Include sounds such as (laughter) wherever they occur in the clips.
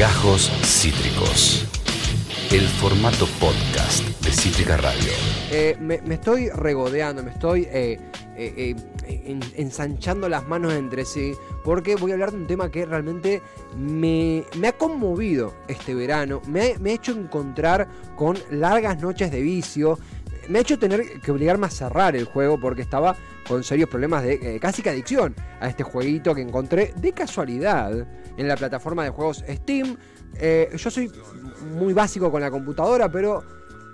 Gajos Cítricos. El formato podcast de Cítrica Radio. Eh, me, estoy regodeando, me estoy eh, eh, en- ensanchando las manos entre sí, porque voy a hablar de un tema que realmente me, ha conmovido este verano, me me ha hecho encontrar con largas noches de vicio, me ha hecho tener que obligarme a cerrar el juego porque estaba con serios problemas de eh, casi que adicción a este jueguito que encontré de casualidad en la plataforma de juegos Steam. Eh, yo soy muy básico con la computadora, pero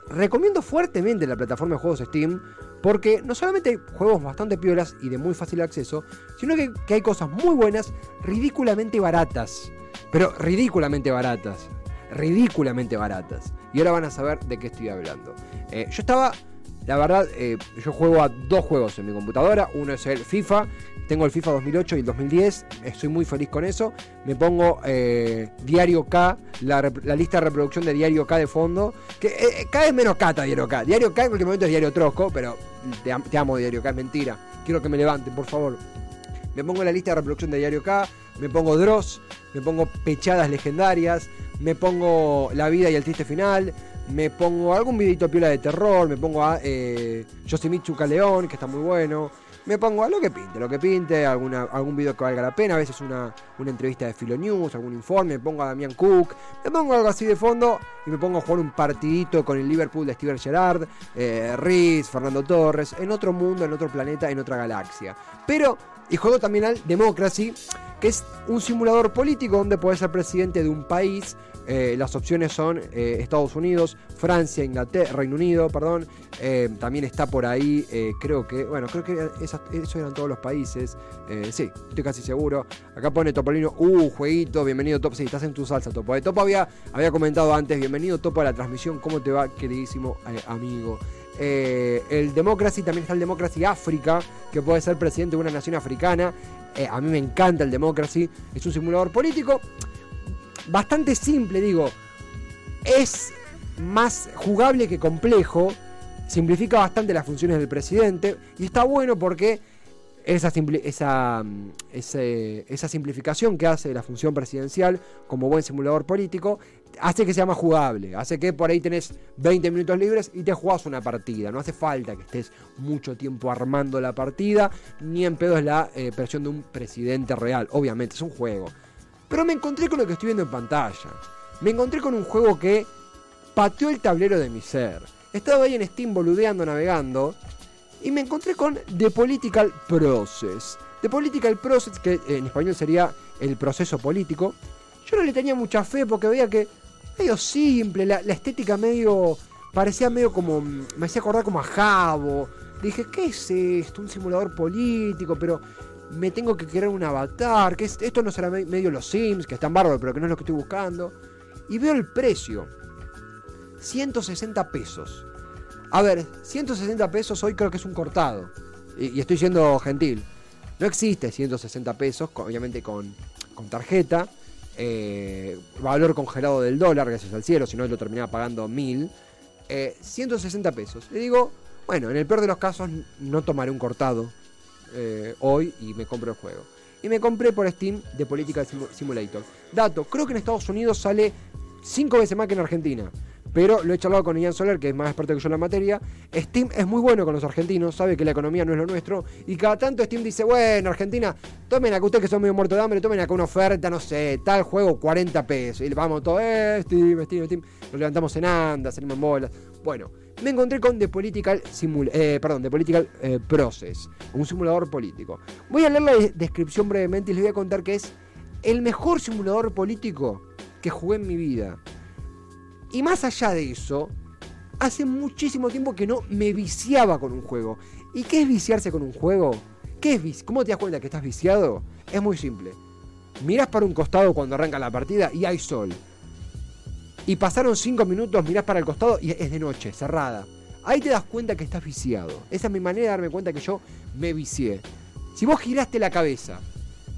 recomiendo fuertemente la plataforma de juegos Steam porque no solamente hay juegos bastante piolas y de muy fácil acceso, sino que, que hay cosas muy buenas, ridículamente baratas. Pero ridículamente baratas. Ridículamente baratas. Y ahora van a saber de qué estoy hablando. Eh, yo estaba, la verdad, eh, yo juego a dos juegos en mi computadora. Uno es el FIFA. Tengo el FIFA 2008 y el 2010. Estoy muy feliz con eso. Me pongo eh, Diario K, la, lista de reproducción de Diario K de fondo. Que cada vez menos está Diario K. Diario K en cualquier momento es Diario Trosco, pero te amo Diario K, es mentira. Quiero que me levanten, por favor. Me pongo la lista de reproducción de Diario K, me pongo Dross, me pongo Pechadas Legendarias, me pongo La Vida y el Triste Final, me pongo algún videito piola de terror, me pongo a eh, Yoshimitsu León, que está muy bueno, me pongo a lo que pinte, lo que pinte, algún video que valga la pena, a veces una, una entrevista de Filo News, algún informe, me pongo a Damián Cook, me pongo algo así de fondo y me pongo a jugar un partidito con el Liverpool de Steven Gerrard, eh, Riz, Fernando Torres, en otro mundo, en otro planeta, en otra galaxia. Pero, y juego también al Democracy, es un simulador político donde puedes ser presidente de un país. Eh, las opciones son eh, Estados Unidos, Francia, Inglaterra, Reino Unido, perdón. Eh, también está por ahí, creo que, bueno, creo que esos eran todos los países. Sí, estoy casi seguro. Acá pone Topolino, uh, jueguito, bienvenido Topo. Sí, estás en tu salsa, Topo. Topo había, había comentado antes, bienvenido Topo a la transmisión. ¿Cómo te va, queridísimo amigo? Eh, el Democracy, también está el Democracy África, que puede ser presidente de una nación africana. Eh, a mí me encanta el Democracy, es un simulador político bastante simple, digo. Es más jugable que complejo, simplifica bastante las funciones del presidente y está bueno porque esa, mm, esa simplificación que hace de la función presidencial como buen simulador político hace que sea más jugable, hace que por ahí tenés 20 minutos libres y te jugás una partida, no hace falta que estés mucho tiempo armando la partida, ni en pedo es la eh, presión de un presidente real, obviamente es un juego. Pero me encontré con lo que estoy viendo en pantalla, me encontré con un juego que pateó el tablero de mi ser. Estaba ahí en Steam boludeando, navegando, y me encontré con The Political Process. The Political Process, que en español sería el proceso político. Yo no le tenía mucha fe porque veía que medio simple, la, la estética medio. parecía medio como. me hacía acordar como a Jabo. Dije, ¿qué es esto? Un simulador político, pero me tengo que crear un avatar. que Esto no será me- medio los Sims, que están bárbaros, pero que no es lo que estoy buscando. Y veo el precio: 160 pesos. A ver, 160 pesos hoy creo que es un cortado. Y, y estoy siendo gentil. No existe 160 pesos, obviamente con, con tarjeta. Eh, valor congelado del dólar, gracias al cielo, si no lo terminaba pagando 1000. eh, 160 pesos. Le digo, bueno, en el peor de los casos no tomaré un cortado eh, hoy y me compro el juego. Y me compré por Steam de Political Simu- Simulator. Dato, creo que en Estados Unidos sale 5 veces más que en Argentina. Pero lo he charlado con Ian Soler, que es más experto que yo en la materia. Steam es muy bueno con los argentinos, sabe que la economía no es lo nuestro. Y cada tanto Steam dice, bueno, Argentina, tomen acá ustedes que son medio muertos de hambre, tomen acá una oferta, no sé, tal juego, 40 pesos. Y vamos todos, eh, Steam, Steam, Steam. Nos levantamos en andas, salimos en bolas. Bueno, me encontré con The Political, Simul eh, perdón, The Political eh, Process, un simulador político. Voy a leer la de- descripción brevemente y les voy a contar que es el mejor simulador político que jugué en mi vida. Y más allá de eso, hace muchísimo tiempo que no me viciaba con un juego. ¿Y qué es viciarse con un juego? ¿Qué es ¿Cómo te das cuenta que estás viciado? Es muy simple. Mirás para un costado cuando arranca la partida y hay sol. Y pasaron 5 minutos, mirás para el costado y es de noche, cerrada. Ahí te das cuenta que estás viciado. Esa es mi manera de darme cuenta que yo me vicié. Si vos giraste la cabeza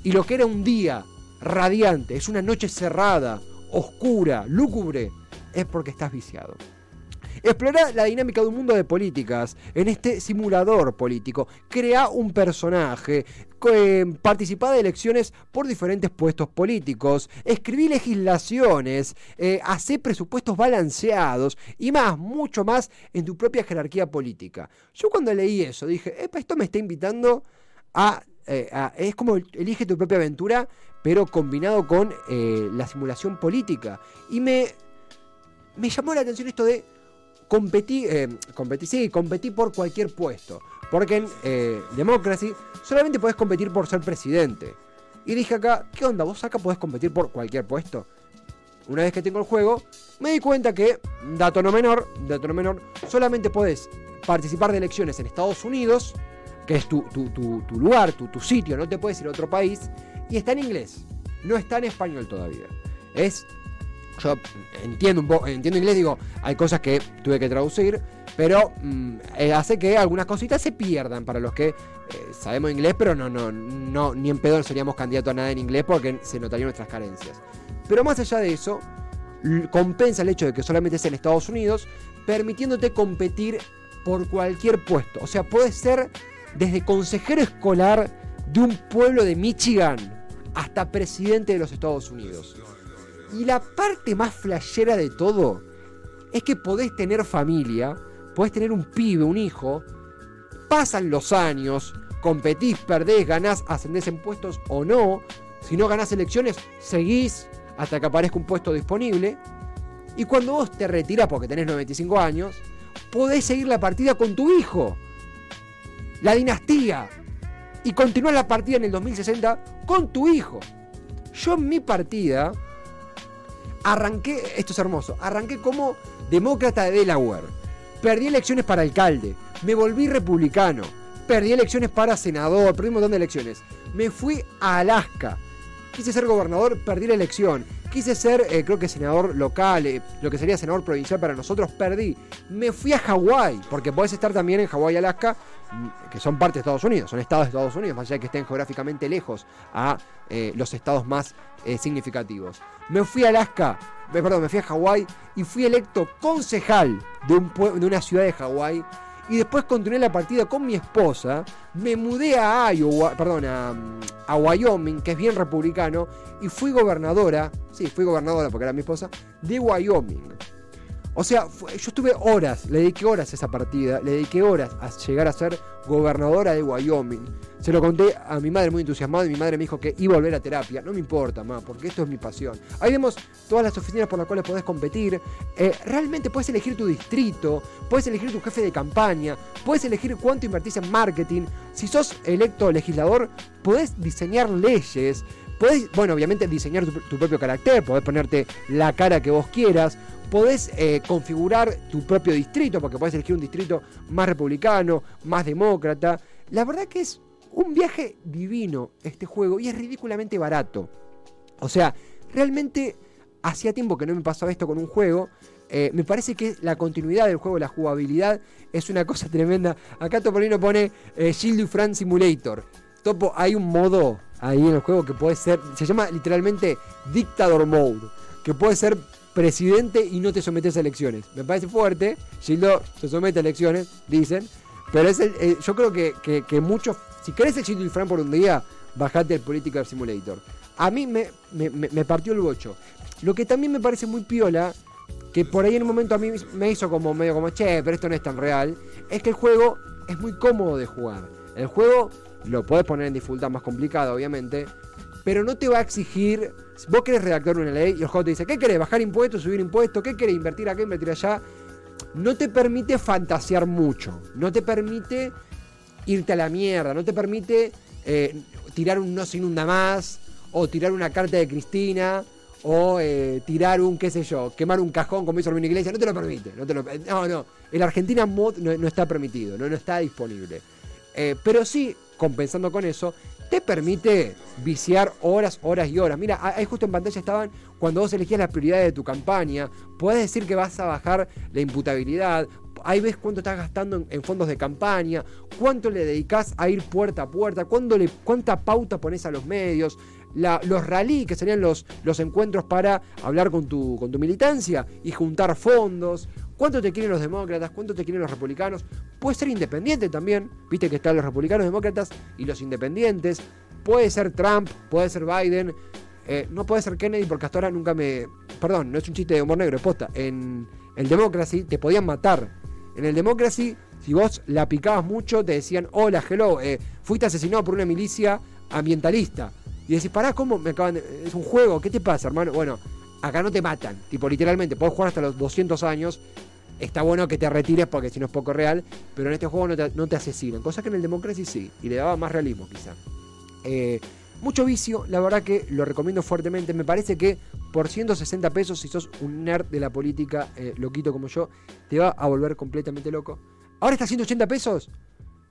y lo que era un día radiante es una noche cerrada, oscura, lúgubre, es porque estás viciado. Explora la dinámica de un mundo de políticas en este simulador político. Crea un personaje. Eh, participa de elecciones por diferentes puestos políticos, escribí legislaciones, eh, presupuestos balanceados y más, mucho más en tu propia jerarquía política. Yo cuando leí eso dije, esto me está invitando a, eh, Es como elige tu propia aventura, pero combinado con eh, la simulación política. Y me, me llamó la atención esto de competir, eh, sí, competir por cualquier puesto. Porque en eh, Democracy solamente podés competir por ser presidente. Y dije acá, ¿qué onda? ¿Vos acá podés competir por cualquier puesto? Una vez que tengo el juego, me di cuenta que, dato no menor, dato no menor, solamente podés participar de elecciones en Estados Unidos, que es tu, tu, tu, tu lugar, tu sitio, no te puedes ir a otro país, y está en inglés. No está en español todavía. Es. Yo entiendo un poco, entiendo inglés, digo, hay cosas que tuve que traducir, pero mm, eh, hace que algunas cositas se pierdan para los que eh, sabemos inglés, pero no, no, no, ni en pedo seríamos candidatos a nada en inglés porque se notarían nuestras carencias. Pero más allá de eso, compensa el hecho de que solamente es en Estados Unidos, permitiéndote competir por cualquier puesto. O sea, puedes ser desde consejero escolar de un pueblo de Michigan hasta presidente de los Estados Unidos. Y la parte más flashera de todo es que podés tener familia, podés tener un pibe, un hijo, pasan los años, competís, perdés, ganás, ascendés en puestos o no. Si no ganás elecciones, seguís hasta que aparezca un puesto disponible. Y cuando vos te retirás porque tenés 95 años, podés seguir la partida con tu hijo. La dinastía, y continuar la partida en el 2060 con tu hijo. Yo en mi partida arranqué, esto es hermoso, arranqué como demócrata de Delaware. Perdí elecciones para alcalde, me volví republicano, perdí elecciones para senador, perdí un montón de elecciones. Me fui a Alaska. Quise ser gobernador, perdí la elección. Quise ser, eh, creo que senador local, eh, lo que sería senador provincial para nosotros, perdí. Me fui a Hawái, porque podés estar también en Hawái Alaska, que son parte de Estados Unidos, son estados de Estados Unidos, más allá de que estén geográficamente lejos a eh, los estados más significativos. Me fui a Alaska, perdón, me fui a Hawái y fui electo concejal de, un de una ciudad de Hawái y después continué la partida con mi esposa. Me mudé a Iowa, perdón, a, Wyoming, que es bien republicano, y fui gobernadora, sí, fui gobernadora porque era mi esposa, de Wyoming. O sea, yo estuve horas, le dediqué horas a esa partida, le dediqué horas a llegar a ser gobernadora de Wyoming. Se lo conté a mi madre muy entusiasmada y mi madre me dijo que iba a volver a terapia. No me importa, más, porque esto es mi pasión. Ahí vemos todas las oficinas por las cuales podés competir. Eh, realmente puedes elegir tu distrito, puedes elegir tu jefe de campaña, puedes elegir cuánto invertís en marketing. Si sos electo legislador, podés diseñar leyes. Podés, bueno, obviamente diseñar tu, propio carácter, podés ponerte la cara que vos quieras, podés eh, configurar tu propio distrito, porque podés elegir un distrito más republicano, más demócrata. La verdad que es un viaje divino este juego y es ridículamente barato. O sea, realmente hacía tiempo que no me pasaba esto con un juego. Eh, me parece que la continuidad del juego, la jugabilidad, es una cosa (laughs) tremenda. Acá Topolino pone eh, Shield Friend Simulator. Topo, hay un modo ahí en el juego que puede ser, se llama literalmente Dictador Mode, que puede ser presidente y no te sometes a elecciones. Me parece fuerte. Gildo se somete a elecciones, dicen. Pero es el, eh, yo creo que, que, muchos. Si querés éxito y Fran por un día, bajate el Political Simulator. A mí me, me, partió el bocho. Lo que también me parece muy piola, que por ahí en un momento a mí me hizo como medio como, che, pero esto no es tan real, es que el juego es muy cómodo de jugar. El juego lo puedes poner en dificultad más complicada, obviamente, pero no te va a exigir. Vos querés redactar una ley y el juego te dice, ¿qué querés? ¿Bajar impuestos, subir impuestos? ¿Qué querés? ¿Invertir acá, invertir allá? No te permite fantasear mucho. No te permite irte a la mierda. No te permite eh, tirar un no se inunda más. O tirar una carta de Cristina. O eh, tirar un, qué sé yo, quemar un cajón como hizo Iglesia. No te lo permite. No, te lo, no, no. En Argentina mod no, está permitido. No, no está disponible. Eh, pero sí, compensando con eso, te permite viciar horas, horas y horas. Mira, ahí justo en pantalla estaban cuando vos elegías las prioridades de tu campaña. Puedes decir que vas a bajar la imputabilidad. Ahí ves cuánto estás gastando en, fondos de campaña, cuánto le dedicas a ir puerta a puerta, le, cuánta pauta pones a los medios, los rally, que serían los, los encuentros para hablar con tu, con tu militancia y juntar fondos, cuánto te quieren los demócratas, cuánto te quieren los republicanos. Puede ser independiente también, viste que están los republicanos, demócratas y los independientes. Puede ser Trump, puede ser Biden, eh, no puede ser Kennedy porque hasta ahora nunca me... Perdón, no es un chiste de humor negro, es posta. En el Democracy te podían matar. En el Democracy, si vos la picabas mucho, te decían, hola, hello, eh, fuiste asesinado por una milicia ambientalista. Y decís, pará, ¿cómo me acaban de... Es un juego, ¿qué te pasa, hermano? Bueno, acá no te matan. Tipo, literalmente, podés jugar hasta los 200 años. Está bueno que te retires porque si no es poco real. Pero en este juego no te, asesinan. Cosa que en el Democracy sí. Y le daba más realismo, quizá. Eh, mucho vicio, la verdad que lo recomiendo fuertemente. Me parece que por 160 pesos, si sos un nerd de la política, eh, loquito como yo, te va a volver completamente loco. Ahora está 180 pesos.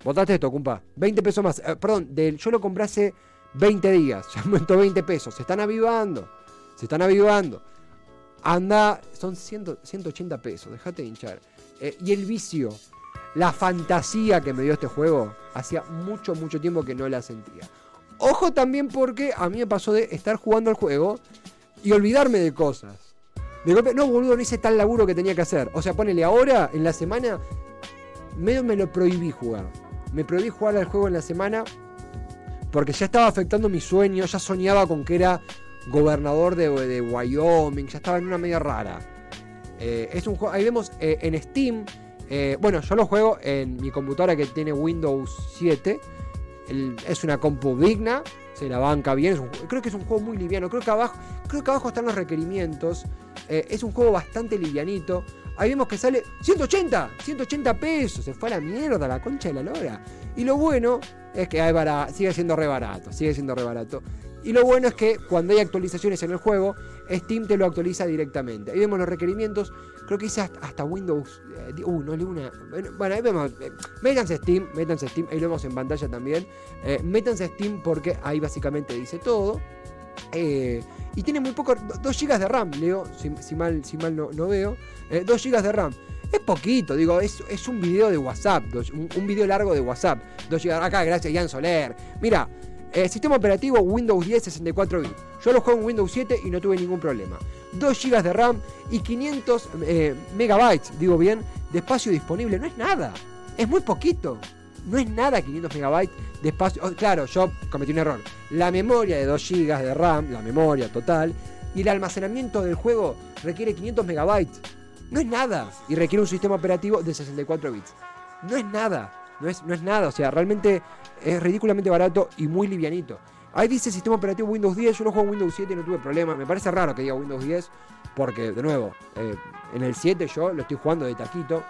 Votaste esto, compa. 20 pesos más. Eh, perdón, yo lo compré hace 20 días. (laughs) Ya aumentó 20 pesos. Se están avivando. Se están avivando. Anda, son 100, 180 pesos. Déjate de hinchar. Eh, y el vicio, la fantasía que me dio este juego, hacía mucho, mucho tiempo que no la sentía. Ojo también porque a mí me pasó de estar jugando al juego y olvidarme de cosas. De golpe, no, boludo, no hice tal laburo que tenía que hacer. O sea, ponele ahora, en la semana, medio me lo prohibí jugar. Me prohibí jugar al juego en la semana porque ya estaba afectando mi sueño. Ya soñaba con que era gobernador de, de Wyoming. Ya estaba en una media rara. Eh, es un ahí vemos eh, en Steam. eh, bueno, yo lo juego en mi computadora que tiene Windows 7 el- es una compu digna, se la banca bien. creo que es un juego muy liviano. Creo que abajo, creo que abajo están los requerimientos. es un juego bastante livianito. Ahí vemos que sale 180, 180 pesos. Se fue a la mierda, la concha de la lora. Y lo bueno es que bara- sigue siendo re barato, sigue siendo re barato. Y lo bueno es que cuando hay actualizaciones en el juego, Steam te lo actualiza directamente. Ahí vemos los requerimientos. Creo que hice hasta, Windows. eh, uh, no leí una. Bueno, ahí vemos. eh, métanse Steam, métanse Steam. Ahí lo vemos en pantalla también. Eh, métanse Steam porque ahí básicamente dice todo. Eh, y tiene muy poco. 2 GB de RAM, Leo. Si, mal, si mal no, veo. 2 GB de RAM. Es poquito, digo, es, es un video de WhatsApp, dos- un, video largo de WhatsApp. 2 GB acá, gracias Jan Soler. Mira, eh, sistema operativo Windows 10 64 bits. Yo lo juego en Windows 7 y no tuve ningún problema. 2 GB de RAM y 500 eh, megabytes, digo bien, de espacio disponible. No es nada, es muy poquito. No es nada 500 megabytes de espacio. oh, claro, yo cometí un error. La memoria de 2 GB de RAM, la memoria total, y el almacenamiento del juego requiere 500 megabytes. No es nada. Y requiere un sistema operativo de 64 bits. No es nada. No es, no es nada. O sea, realmente es ridículamente barato y muy livianito. Ahí dice sistema operativo Windows 10. Yo lo juego en Windows 7 y no tuve problema. Me parece raro que diga Windows 10. Porque, de nuevo, eh, en el 7 yo lo estoy jugando de taquito.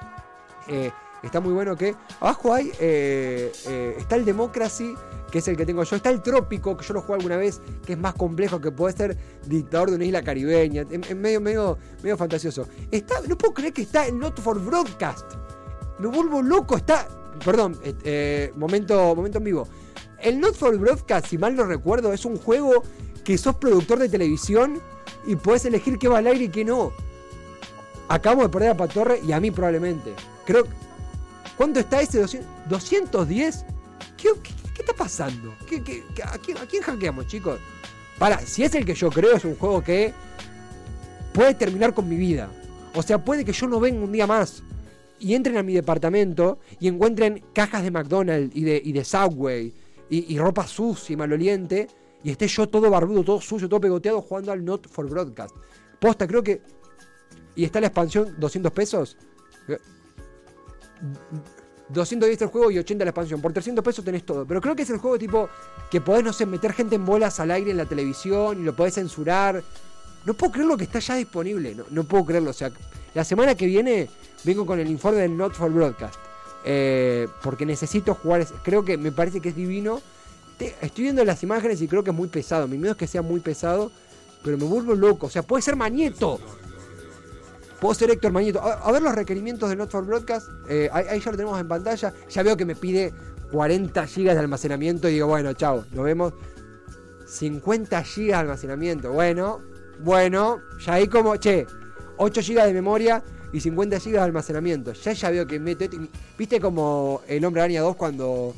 Eh, está muy bueno que. Abajo hay. eh, está el Democracy, que es el que tengo yo. Está el Trópico, que yo lo jugué alguna vez, que es más complejo, que puede ser dictador de una isla caribeña. Es medio, medio, medio fantasioso. Está, no puedo creer que está el Not for Broadcast. Me vuelvo loco. Está. Perdón, eh, eh, momento, momento en vivo. El Not for Broadcast, si mal no recuerdo, es un juego que sos productor de televisión y podés elegir qué va al aire y qué no. Acabamos de perder a Patorre y a mí probablemente. Creo. ¿Cuánto está ese 200? ¿210? ¿Qué, está pasando? ¿Qué- qué- qué- a, quién, a quién hackeamos, chicos? Para, si es el que yo creo, es un juego que puede terminar con mi vida. O sea, puede que yo no venga un día más y entren a mi departamento y encuentren cajas de McDonald's y de, y de Subway y, y ropa sucia y maloliente y esté yo todo barbudo, todo sucio, todo pegoteado jugando al Not for Broadcast. Posta, creo que. Y está la expansión, 200 pesos. 210 el juego y 80 la expansión. Por 300 pesos tenés todo. Pero creo que es el juego tipo que podés, no sé, meter gente en bolas al aire en la televisión y lo podés censurar. No puedo creer lo que está ya disponible. No, no puedo creerlo. O sea, la semana que viene vengo con el informe del Not for Broadcast. Eh, porque necesito jugar. Creo que me parece que es divino. Estoy viendo las imágenes y creo que es muy pesado. Mi miedo es que sea muy pesado. Pero me vuelvo loco. O sea, puede ser Mañeto. Puedo ser Héctor Mañeto. A, ver los requerimientos de Not for Broadcast. Eh, ahí, ahí ya lo tenemos en pantalla. Ya veo que me pide 40 GB de almacenamiento. Y digo, bueno, chao, nos vemos. 50 GB de almacenamiento. Bueno, bueno. Ya ahí como, che, 8 GB de memoria y 50 GB de almacenamiento. Ya ya veo que y- ¿Viste como el hombre araña 2 cuando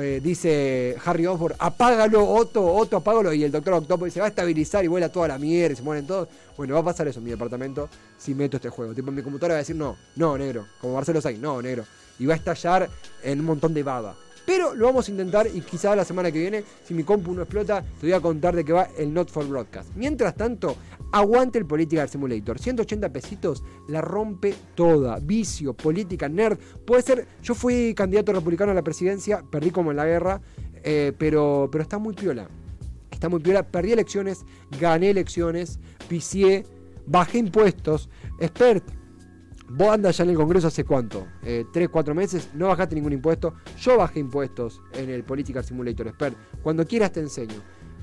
eh, dice Harry Osborn, apágalo, Otto, Otto, apágalo. Y el doctor Octopus se va a estabilizar y vuela toda la mierda y se mueren todos. Bueno, va a pasar eso en mi departamento si meto este juego. Tipo, mi computadora va a decir no, no, negro. Como Marcelo Sainz, no, negro. Y va a estallar en un montón de baba. Pero lo vamos a intentar y quizá la semana que viene, si mi compu no explota, te voy a contar de qué va el Not for Broadcast. Mientras tanto, aguante el Political Simulator. 180 pesitos, la rompe toda. Vicio, política, nerd. Puede ser, yo fui candidato republicano a la presidencia, perdí como en la guerra, eh, pero, pero está muy piola. Está muy piola. Perdí elecciones, gané elecciones, picié, bajé impuestos. Expert, Vos andas ya en el Congreso hace cuánto? Eh, ¿Tres, cuatro meses? No bajaste ningún impuesto. Yo bajé impuestos en el Political Simulator Expert. Cuando quieras te enseño.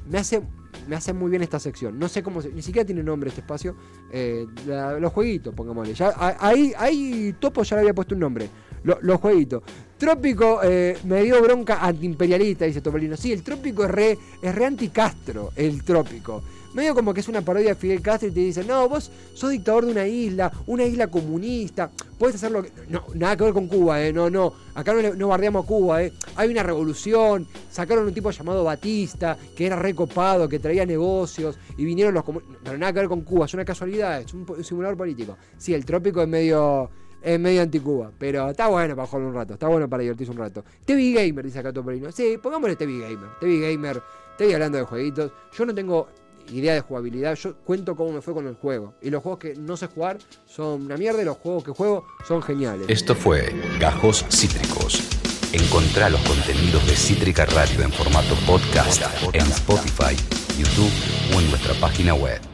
Me hace, me hace muy bien esta sección. No sé cómo se, Ni siquiera tiene nombre este espacio. Eh, los jueguitos, pongámosle. Ahí, ahí Topo ya le había puesto un nombre. los jueguitos. Trópico eh, me dio bronca antiimperialista, dice Topolino. Sí, el trópico es re, es re anticastro, el trópico medio como que es una parodia de Fidel Castro y te dicen, no, vos sos dictador de una isla, una isla comunista, puedes hacer lo que... No, nada que ver con Cuba, eh, no, no, acá no, no bardeamos a Cuba, eh. Hay una revolución, sacaron un tipo llamado Batista, que era recopado, que traía negocios, y vinieron los comunistas... Pero nada que ver con Cuba, es una casualidad, es un, simulador político. Sí, el trópico es medio es medio anticuba, pero está bueno para jugar un rato, está bueno para divertirse un rato. TV Gamer, dice acá Topolino. Sí, pongámosle TV Gamer. TV Gamer, estoy hablando de jueguitos. Yo no tengo idea de jugabilidad. Yo cuento cómo me fue con el juego. Y los juegos que no sé jugar son una mierda y los juegos que juego son geniales. Esto fue Gajos Cítricos. Encontrá los contenidos de Cítrica Radio en formato podcast en Spotify, YouTube o en nuestra página web.